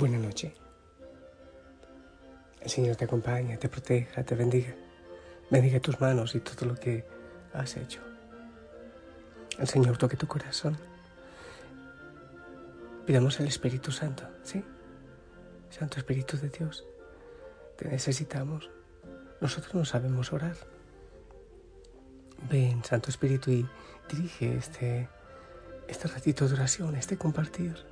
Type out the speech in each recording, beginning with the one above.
Buena noche. El Señor te acompañe, te proteja, te bendiga. Bendiga tus manos y todo lo que has hecho. El Señor toque tu corazón. Pidamos al Espíritu Santo, ¿sí? Santo Espíritu de Dios, te necesitamos. Nosotros no sabemos orar. Ven, Santo Espíritu, y dirige este, este ratito de oración, este compartir.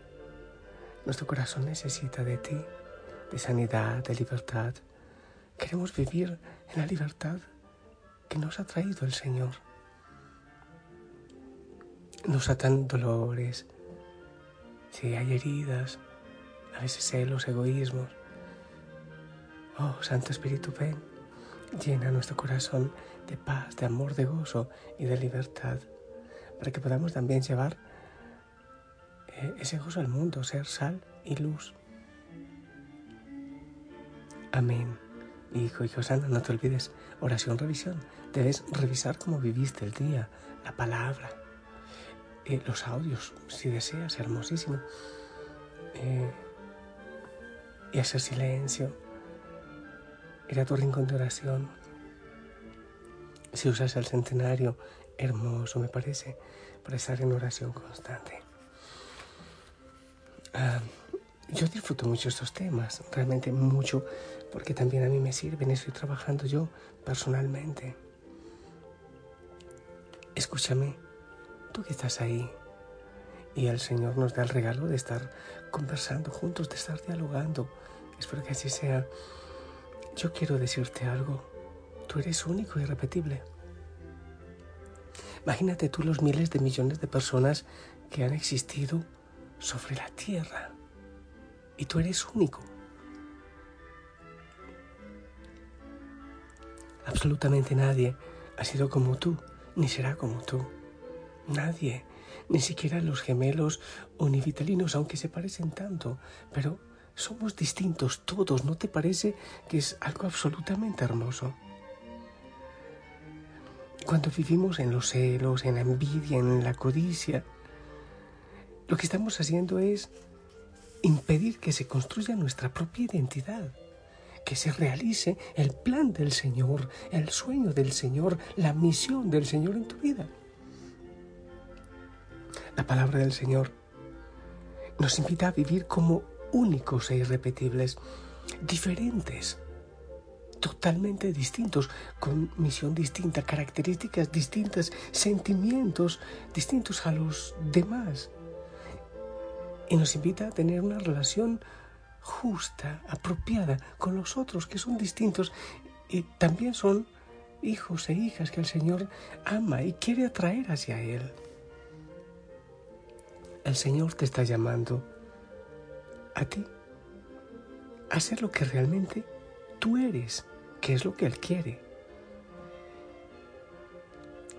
Nuestro corazón necesita de ti, de sanidad, de libertad. Queremos vivir en la libertad que nos ha traído el Señor. Nos atan dolores, si hay heridas, a veces celos, egoísmos. Oh, Santo Espíritu, ven, llena nuestro corazón de paz, de amor, de gozo y de libertad, para que podamos también llevar eh, ese gozo al mundo, ser sal y luz. Amén. Hijo, hijo santo, no te olvides, oración, revisión. Debes revisar cómo viviste el día, la palabra, eh, los audios, si deseas, hermosísimo. Eh, y hacer silencio, ir a tu rincón de oración. Si usas el centenario, hermoso me parece, para estar en oración constante. Ah, yo disfruto mucho estos temas, realmente mucho, porque también a mí me sirven, estoy trabajando yo personalmente. Escúchame, tú que estás ahí, y el Señor nos da el regalo de estar conversando juntos, de estar dialogando. Espero que así sea. Yo quiero decirte algo. Tú eres único y irrepetible. Imagínate tú los miles de millones de personas que han existido sobre la tierra. Y tú eres único. Absolutamente nadie ha sido como tú, ni será como tú. Nadie ni siquiera los gemelos o ni vitalinos, aunque se parecen tanto, pero somos distintos todos, ¿no te parece que es algo absolutamente hermoso? Cuando vivimos en los celos, en la envidia, en la codicia, lo que estamos haciendo es impedir que se construya nuestra propia identidad, que se realice el plan del Señor, el sueño del Señor, la misión del Señor en tu vida. La palabra del Señor nos invita a vivir como únicos e irrepetibles, diferentes, totalmente distintos, con misión distinta, características distintas, sentimientos distintos a los demás. Y nos invita a tener una relación justa, apropiada con los otros que son distintos y también son hijos e hijas que el Señor ama y quiere atraer hacia Él. El Señor te está llamando a ti a hacer lo que realmente tú eres, que es lo que Él quiere.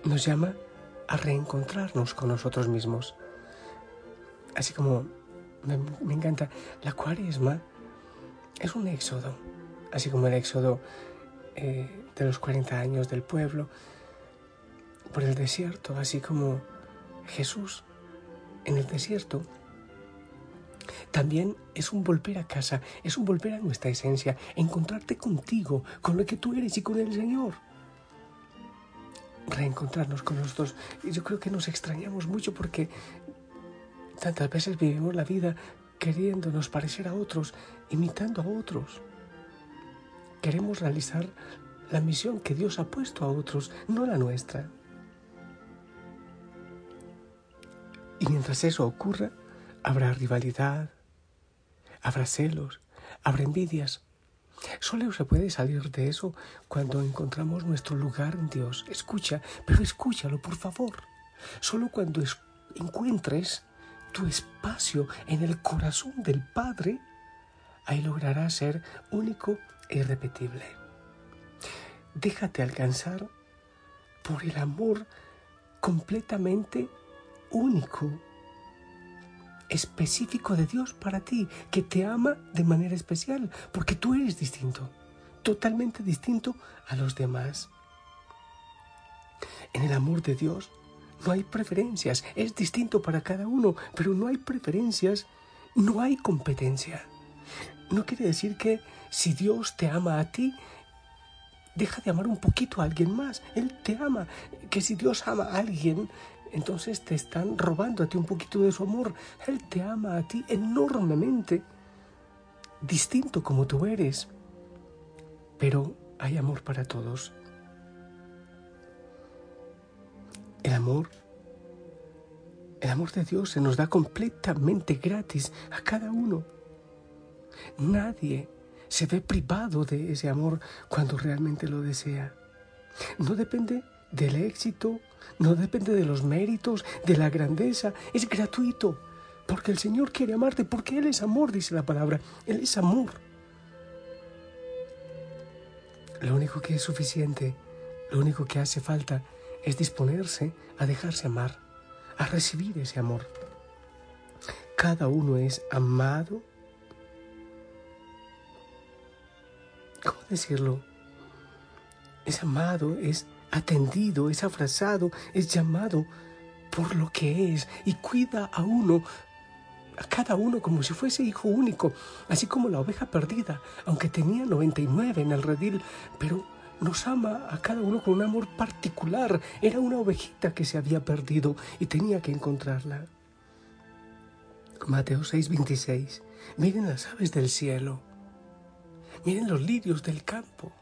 Nos llama a reencontrarnos con nosotros mismos. Así como me, encanta, la cuaresma es un éxodo, así como el éxodo eh, de los 40 años del pueblo por el desierto, así como Jesús en el desierto, también es un volver a casa, es un volver a nuestra esencia, encontrarte contigo, con lo que tú eres y con el Señor. Reencontrarnos con los dos. Yo creo que nos extrañamos mucho porque tantas veces vivimos la vida queriéndonos parecer a otros, imitando a otros. Queremos realizar la misión que Dios ha puesto a otros, no la nuestra. Y mientras eso ocurra, habrá rivalidad, habrá celos, habrá envidias. Solo se puede salir de eso cuando encontramos nuestro lugar en Dios. Escucha, pero escúchalo, por favor. Solo cuando encuentres tu espacio en el corazón del Padre, ahí lograrás ser único e irrepetible. Déjate alcanzar por el amor completamente único, específico de Dios para ti, que te ama de manera especial, porque tú eres distinto, totalmente distinto a los demás. En el amor de Dios no hay preferencias, es distinto para cada uno, pero no hay preferencias, no hay competencia. No quiere decir que si Dios te ama a ti, deja de amar un poquito a alguien más. Él te ama. Que si Dios ama a alguien, entonces te están robando a ti un poquito de su amor. Él te ama a ti enormemente, distinto como tú eres. Pero hay amor para todos. El amor, el amor de Dios se nos da completamente gratis a cada uno. Nadie se ve privado de ese amor cuando realmente lo desea. No depende del éxito, no depende de los méritos, de la grandeza, es gratuito, porque el Señor quiere amarte, porque Él es amor, dice la palabra, Él es amor. Lo único que es suficiente, lo único que hace falta es disponerse a dejarse amar, a recibir ese amor. Cada uno es amado. ¿Cómo decirlo? Es amado, es atendido, es abrazado, es llamado por lo que es y cuida a uno a cada uno como si fuese hijo único, así como la oveja perdida, aunque tenía 99 en el redil, pero nos ama a cada uno con un amor particular. Era una ovejita que se había perdido y tenía que encontrarla. Mateo 6:26. Miren las aves del cielo. Miren los lirios del campo.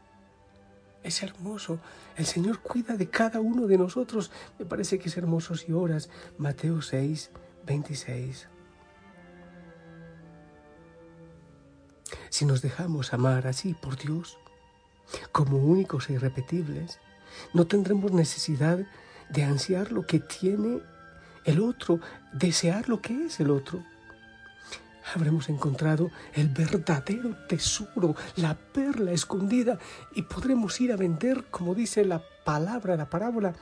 Es hermoso. El Señor cuida de cada uno de nosotros. Me parece que es hermoso si oras. Mateo 6, 26. Si nos dejamos amar así por Dios, como únicos e irrepetibles, no tendremos necesidad de ansiar lo que tiene el otro, desear lo que es el otro. Habremos encontrado el verdadero tesoro, la perla escondida, y podremos ir a vender, como dice la palabra, la parábola,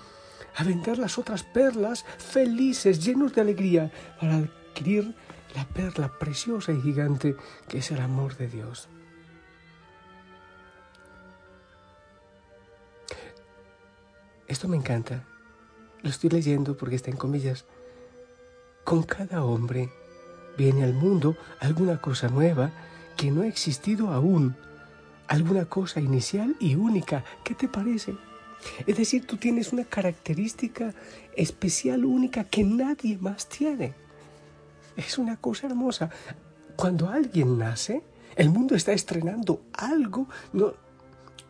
a vender las otras perlas felices, llenos de alegría, para adquirir la perla preciosa y gigante que es el amor de Dios. Esto me encanta. Lo estoy leyendo porque está en comillas. Con cada hombre viene al mundo alguna cosa nueva que no ha existido aún, alguna cosa inicial y única. ¿Qué te parece? Es decir, tú tienes una característica especial, única, que nadie más tiene. Es una cosa hermosa. Cuando alguien nace, el mundo está estrenando algo. No,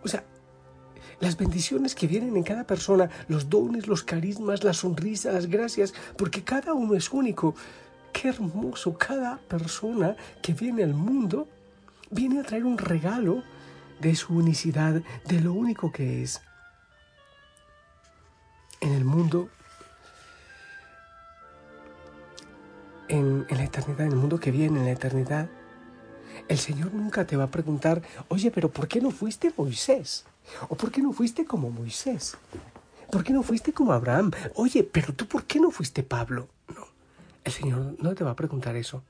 o sea, las bendiciones que vienen en cada persona, los dones, los carismas, las sonrisas, las gracias, porque cada uno es único. Qué hermoso, cada persona que viene al mundo viene a traer un regalo de su unicidad, de lo único que es. En el mundo en, la eternidad, en el mundo que viene, en la eternidad, el Señor nunca te va a preguntar, oye, pero ¿por qué no fuiste Moisés? ¿O por qué no fuiste como Moisés? ¿Por qué no fuiste como Abraham? Oye, pero tú ¿por qué no fuiste Pablo? No, el Señor no te va a preguntar eso.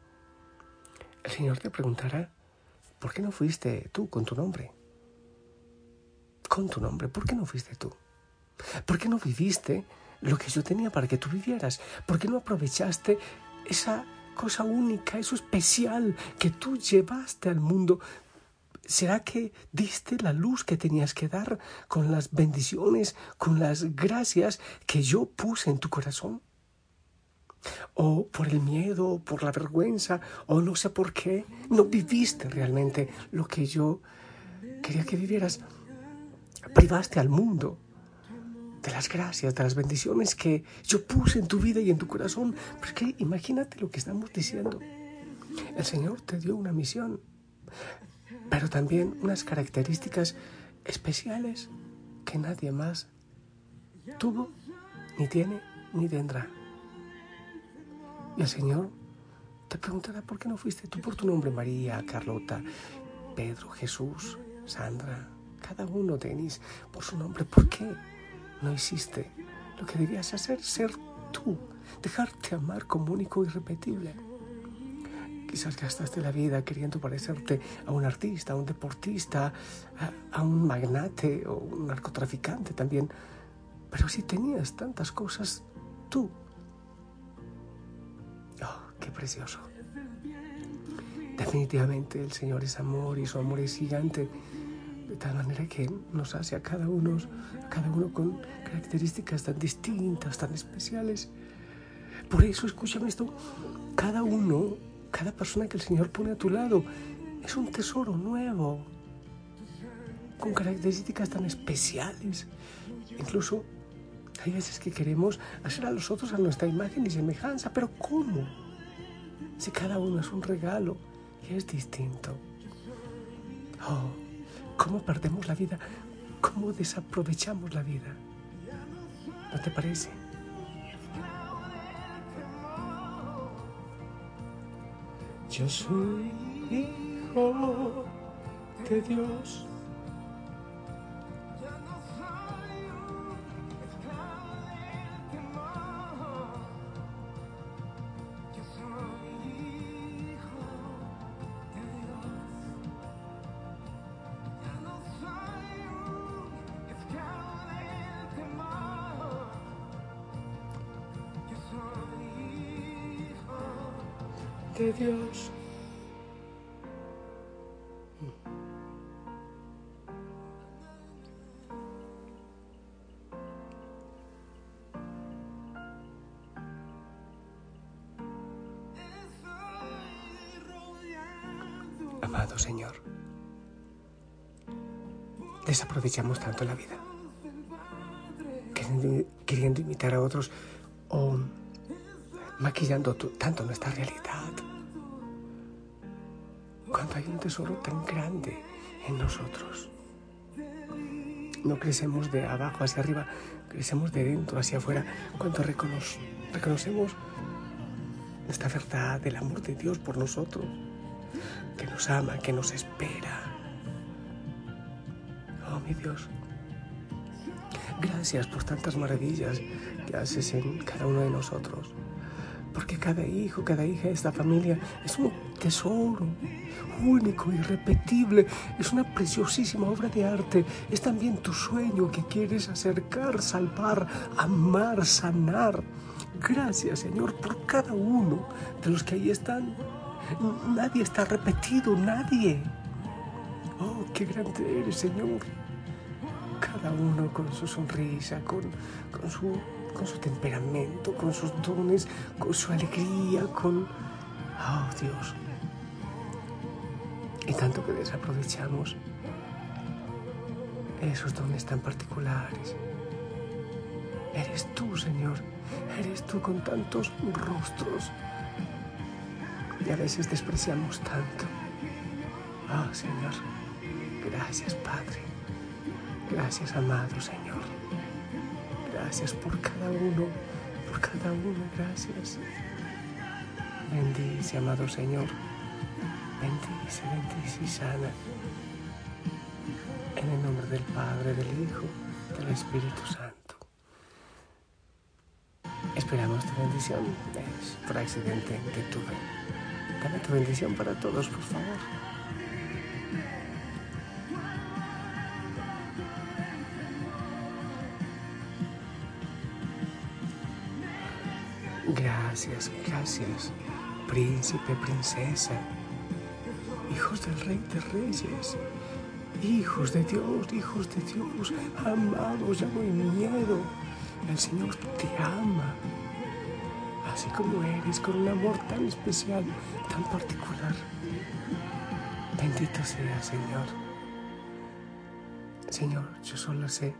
El Señor te preguntará, ¿por qué no fuiste tú con tu nombre? Con tu nombre, ¿por qué no fuiste tú? ¿Por qué no viviste lo que yo tenía para que tú vivieras? ¿Por qué no aprovechaste esa cosa única, eso especial que tú llevaste al mundo. ¿Será que diste la luz que tenías que dar con las bendiciones, con las gracias que yo puse en tu corazón? O por el miedo, por la vergüenza, o no sé por qué, no viviste realmente lo que yo quería que vivieras. Privaste al mundo de las gracias, de las bendiciones que yo puse en tu vida y en tu corazón. Porque imagínate lo que estamos diciendo. El Señor te dio una misión, pero también unas características especiales que nadie más tuvo, ni tiene, ni tendrá. Y el Señor te preguntará por qué no fuiste tú por tu nombre, María, Carlota, Pedro, Jesús, Sandra, cada uno, Denis, por su nombre. ¿Por qué? no hiciste lo que debías hacer, ser tú, dejarte amar como único irrepetible. Quizás gastaste la vida queriendo parecerte a un artista, a un deportista, a, un magnate o un narcotraficante también. Pero si tenías tantas cosas, tú. Oh, qué precioso. Definitivamente el Señor es amor y su amor es gigante, de tal manera que nos hace a cada uno, a cada uno con características tan distintas, tan especiales. Por eso, escúchame esto, cada uno, cada persona que el Señor pone a tu lado, es un tesoro nuevo, con características tan especiales. Incluso hay veces que queremos hacer a los otros a nuestra imagen y semejanza, pero ¿cómo? Si cada uno es un regalo y es distinto. Oh, ¿cómo perdemos la vida? ¿Cómo desaprovechamos la vida? ¿No te parece? Yo soy hijo de Dios. Amado Señor, desaprovechamos tanto la vida, queriendo, imitar a otros o maquillando tanto nuestra realidad. Hay un tesoro tan grande en nosotros. No crecemos de abajo hacia arriba, crecemos de dentro hacia afuera. Cuando reconocemos esta verdad del amor de Dios por nosotros, que nos ama, que nos espera. Oh, mi Dios, gracias por tantas maravillas que haces en cada uno de nosotros porque cada hijo, cada hija de esta familia es un tesoro único, irrepetible, es una preciosísima obra de arte, es también tu sueño que quieres acercar, salvar, amar, sanar. Gracias Señor por cada uno de los que ahí están. Nadie está repetido, nadie. Oh, qué grande eres Señor. Cada uno con su sonrisa, con, con su con su temperamento, con sus dones, con su alegría, con... Oh Dios. Tanto que desaprovechamos esos dones tan particulares. Eres tú, Señor. Eres tú con tantos rostros. Y a veces despreciamos tanto. Oh, Señor. Gracias, Padre. Gracias, amado Señor. Gracias por cada uno, por cada uno, gracias. Bendice, amado Señor. Bendice, bendice y sana. En el nombre del Padre, del Hijo, del Espíritu Santo. Esperamos tu bendición. Es por accidente que tuve. Dame tu bendición para todos, por favor. Gracias, gracias, príncipe, princesa, hijos del rey de reyes, hijos de Dios, hijos de Dios, amados, ya no hay miedo. El Señor te ama, así como eres, con un amor tan especial, tan particular. Bendito sea, Señor. Señor, yo solo sé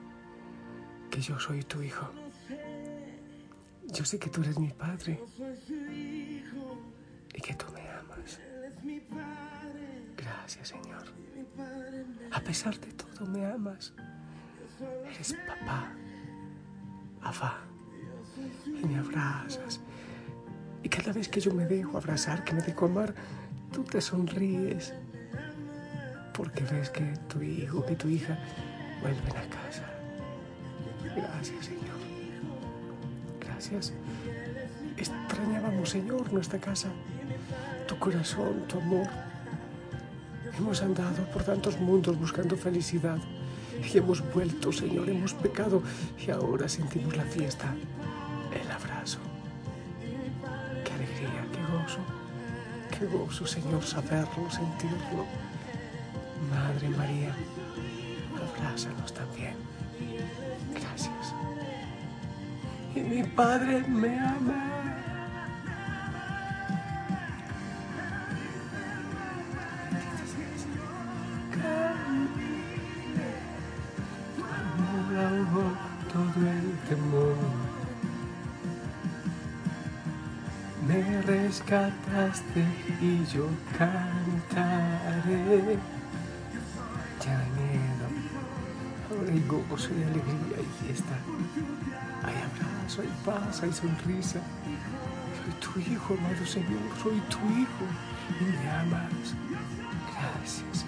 que yo soy tu hijo. Yo sé que tú eres mi padre y que tú. Gracias, Señor. A pesar de todo, me amas. Eres papá, afá, y me abrazas. Y cada vez que yo me dejo abrazar, que me dejo amar, tú te sonríes. Porque ves que tu hijo, que tu hija vuelven a casa. Gracias, Señor gracias. Extrañábamos, Señor, nuestra casa, tu corazón, tu amor. Hemos andado por tantos mundos buscando felicidad y hemos vuelto, Señor, hemos pecado y ahora sentimos la fiesta, el abrazo. Qué alegría, qué gozo, qué gozo, Señor, saberlo, sentirlo. Madre María, abrázanos también. Gracias. Y mi Padre me ama. Me rescataste y yo cantaré. Miedo, ahora hay gozo y alegría y fiesta. Hay abrazo, hay paz, hay sonrisa. Soy tu hijo, amado Señor, soy tu hijo y me amas. Gracias.